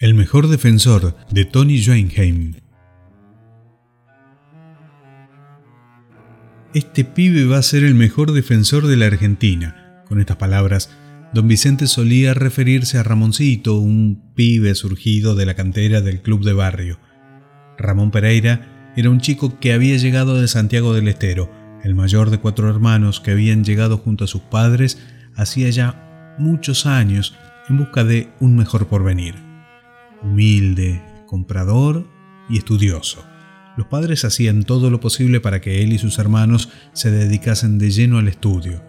El mejor defensor de Tony Joinheim. Este pibe va a ser el mejor defensor de la Argentina. Con estas palabras, don Vicente solía referirse a Ramoncito, un pibe surgido de la cantera del club de barrio. Ramón Pereira era un chico que había llegado de Santiago del Estero, el mayor de cuatro hermanos que habían llegado junto a sus padres hacía ya muchos años en busca de un mejor porvenir humilde, comprador y estudioso. Los padres hacían todo lo posible para que él y sus hermanos se dedicasen de lleno al estudio.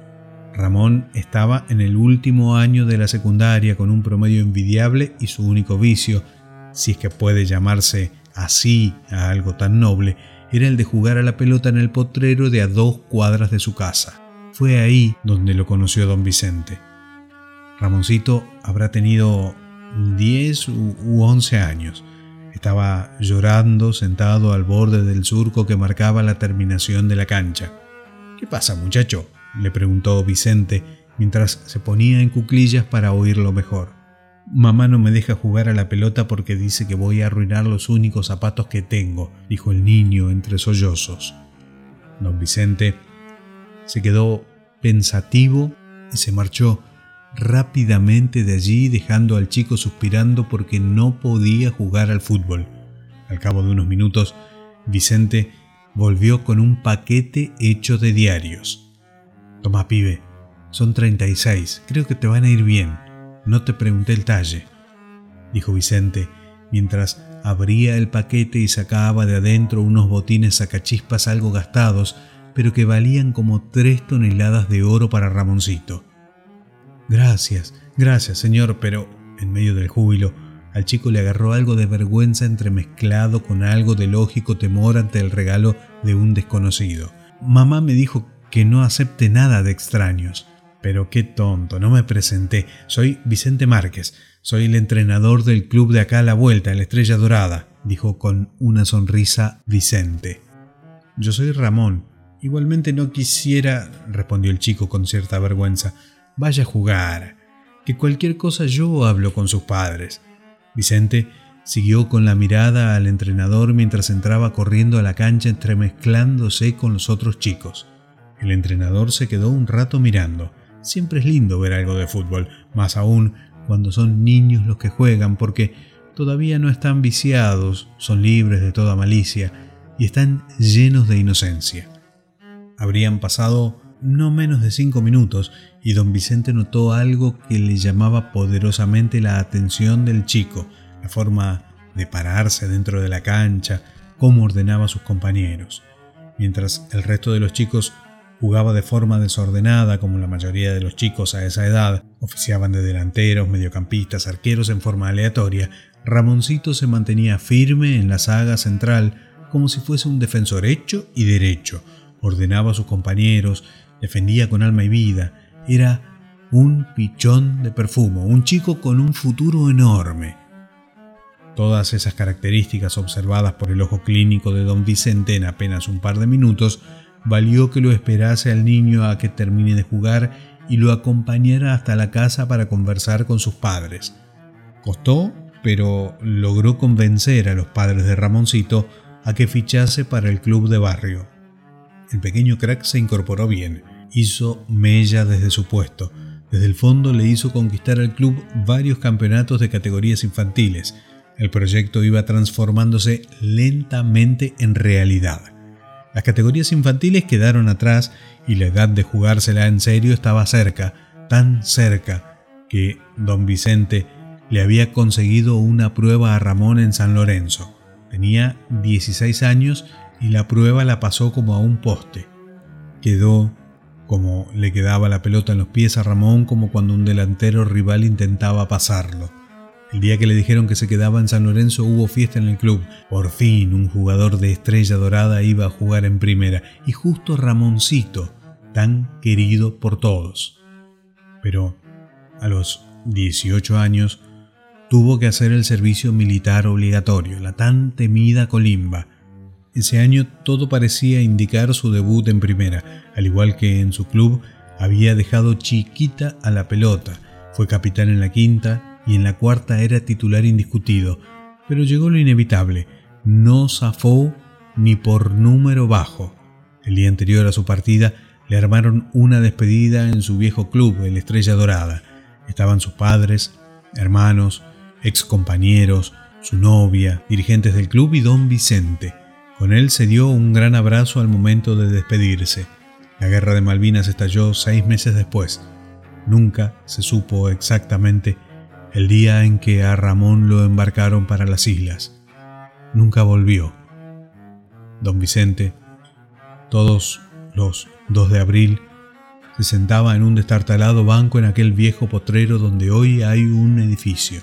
Ramón estaba en el último año de la secundaria con un promedio envidiable y su único vicio, si es que puede llamarse así a algo tan noble, era el de jugar a la pelota en el potrero de a dos cuadras de su casa. Fue ahí donde lo conoció don Vicente. Ramoncito habrá tenido 10 u 11 años. Estaba llorando sentado al borde del surco que marcaba la terminación de la cancha. ¿Qué pasa, muchacho? le preguntó Vicente mientras se ponía en cuclillas para oírlo mejor. Mamá no me deja jugar a la pelota porque dice que voy a arruinar los únicos zapatos que tengo, dijo el niño entre sollozos. Don Vicente se quedó pensativo y se marchó rápidamente de allí dejando al chico suspirando porque no podía jugar al fútbol. Al cabo de unos minutos, Vicente volvió con un paquete hecho de diarios. Toma, pibe, son 36, creo que te van a ir bien. No te pregunté el talle, dijo Vicente, mientras abría el paquete y sacaba de adentro unos botines sacachispas algo gastados, pero que valían como tres toneladas de oro para Ramoncito. Gracias, gracias, señor, pero en medio del júbilo, al chico le agarró algo de vergüenza entremezclado con algo de lógico temor ante el regalo de un desconocido. Mamá me dijo que no acepte nada de extraños. Pero qué tonto, no me presenté. Soy Vicente Márquez, soy el entrenador del club de acá a la vuelta, la Estrella Dorada, dijo con una sonrisa Vicente. Yo soy Ramón. Igualmente no quisiera, respondió el chico con cierta vergüenza, Vaya a jugar, que cualquier cosa yo hablo con sus padres. Vicente siguió con la mirada al entrenador mientras entraba corriendo a la cancha entremezclándose con los otros chicos. El entrenador se quedó un rato mirando. Siempre es lindo ver algo de fútbol, más aún cuando son niños los que juegan, porque todavía no están viciados, son libres de toda malicia y están llenos de inocencia. Habrían pasado no menos de cinco minutos y don Vicente notó algo que le llamaba poderosamente la atención del chico, la forma de pararse dentro de la cancha, cómo ordenaba a sus compañeros. Mientras el resto de los chicos jugaba de forma desordenada, como la mayoría de los chicos a esa edad, oficiaban de delanteros, mediocampistas, arqueros en forma aleatoria, Ramoncito se mantenía firme en la saga central como si fuese un defensor hecho y derecho, ordenaba a sus compañeros, defendía con alma y vida, era un pichón de perfumo, un chico con un futuro enorme. Todas esas características observadas por el ojo clínico de don Vicente en apenas un par de minutos valió que lo esperase al niño a que termine de jugar y lo acompañara hasta la casa para conversar con sus padres. Costó, pero logró convencer a los padres de Ramoncito a que fichase para el club de barrio. El pequeño crack se incorporó bien hizo mella desde su puesto. Desde el fondo le hizo conquistar al club varios campeonatos de categorías infantiles. El proyecto iba transformándose lentamente en realidad. Las categorías infantiles quedaron atrás y la edad de jugársela en serio estaba cerca, tan cerca, que don Vicente le había conseguido una prueba a Ramón en San Lorenzo. Tenía 16 años y la prueba la pasó como a un poste. Quedó como le quedaba la pelota en los pies a Ramón como cuando un delantero rival intentaba pasarlo. El día que le dijeron que se quedaba en San Lorenzo hubo fiesta en el club. Por fin un jugador de estrella dorada iba a jugar en primera y justo Ramoncito, tan querido por todos. Pero a los 18 años tuvo que hacer el servicio militar obligatorio, la tan temida colimba, ese año todo parecía indicar su debut en primera, al igual que en su club había dejado chiquita a la pelota, fue capitán en la quinta y en la cuarta era titular indiscutido, pero llegó lo inevitable, no zafó ni por número bajo. El día anterior a su partida le armaron una despedida en su viejo club, el Estrella Dorada. Estaban sus padres, hermanos, ex compañeros, su novia, dirigentes del club y don Vicente. Con él se dio un gran abrazo al momento de despedirse. La guerra de Malvinas estalló seis meses después. Nunca se supo exactamente el día en que a Ramón lo embarcaron para las islas. Nunca volvió. Don Vicente, todos los 2 de abril, se sentaba en un destartalado banco en aquel viejo potrero donde hoy hay un edificio.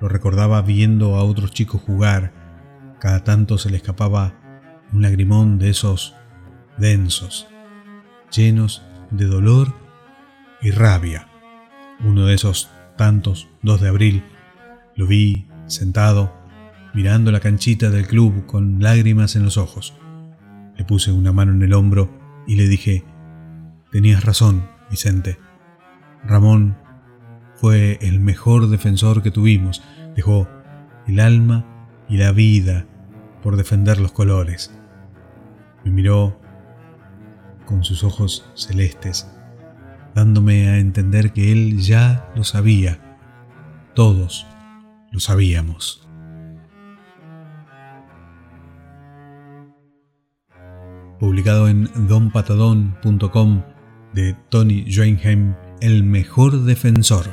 Lo recordaba viendo a otros chicos jugar. Cada tanto se le escapaba un lagrimón de esos densos, llenos de dolor y rabia. Uno de esos tantos 2 de abril lo vi sentado mirando la canchita del club con lágrimas en los ojos. Le puse una mano en el hombro y le dije, tenías razón, Vicente. Ramón fue el mejor defensor que tuvimos. Dejó el alma y la vida por defender los colores. Me miró con sus ojos celestes, dándome a entender que él ya lo sabía. Todos lo sabíamos. Publicado en donpatadón.com de Tony Joinheim, El mejor defensor.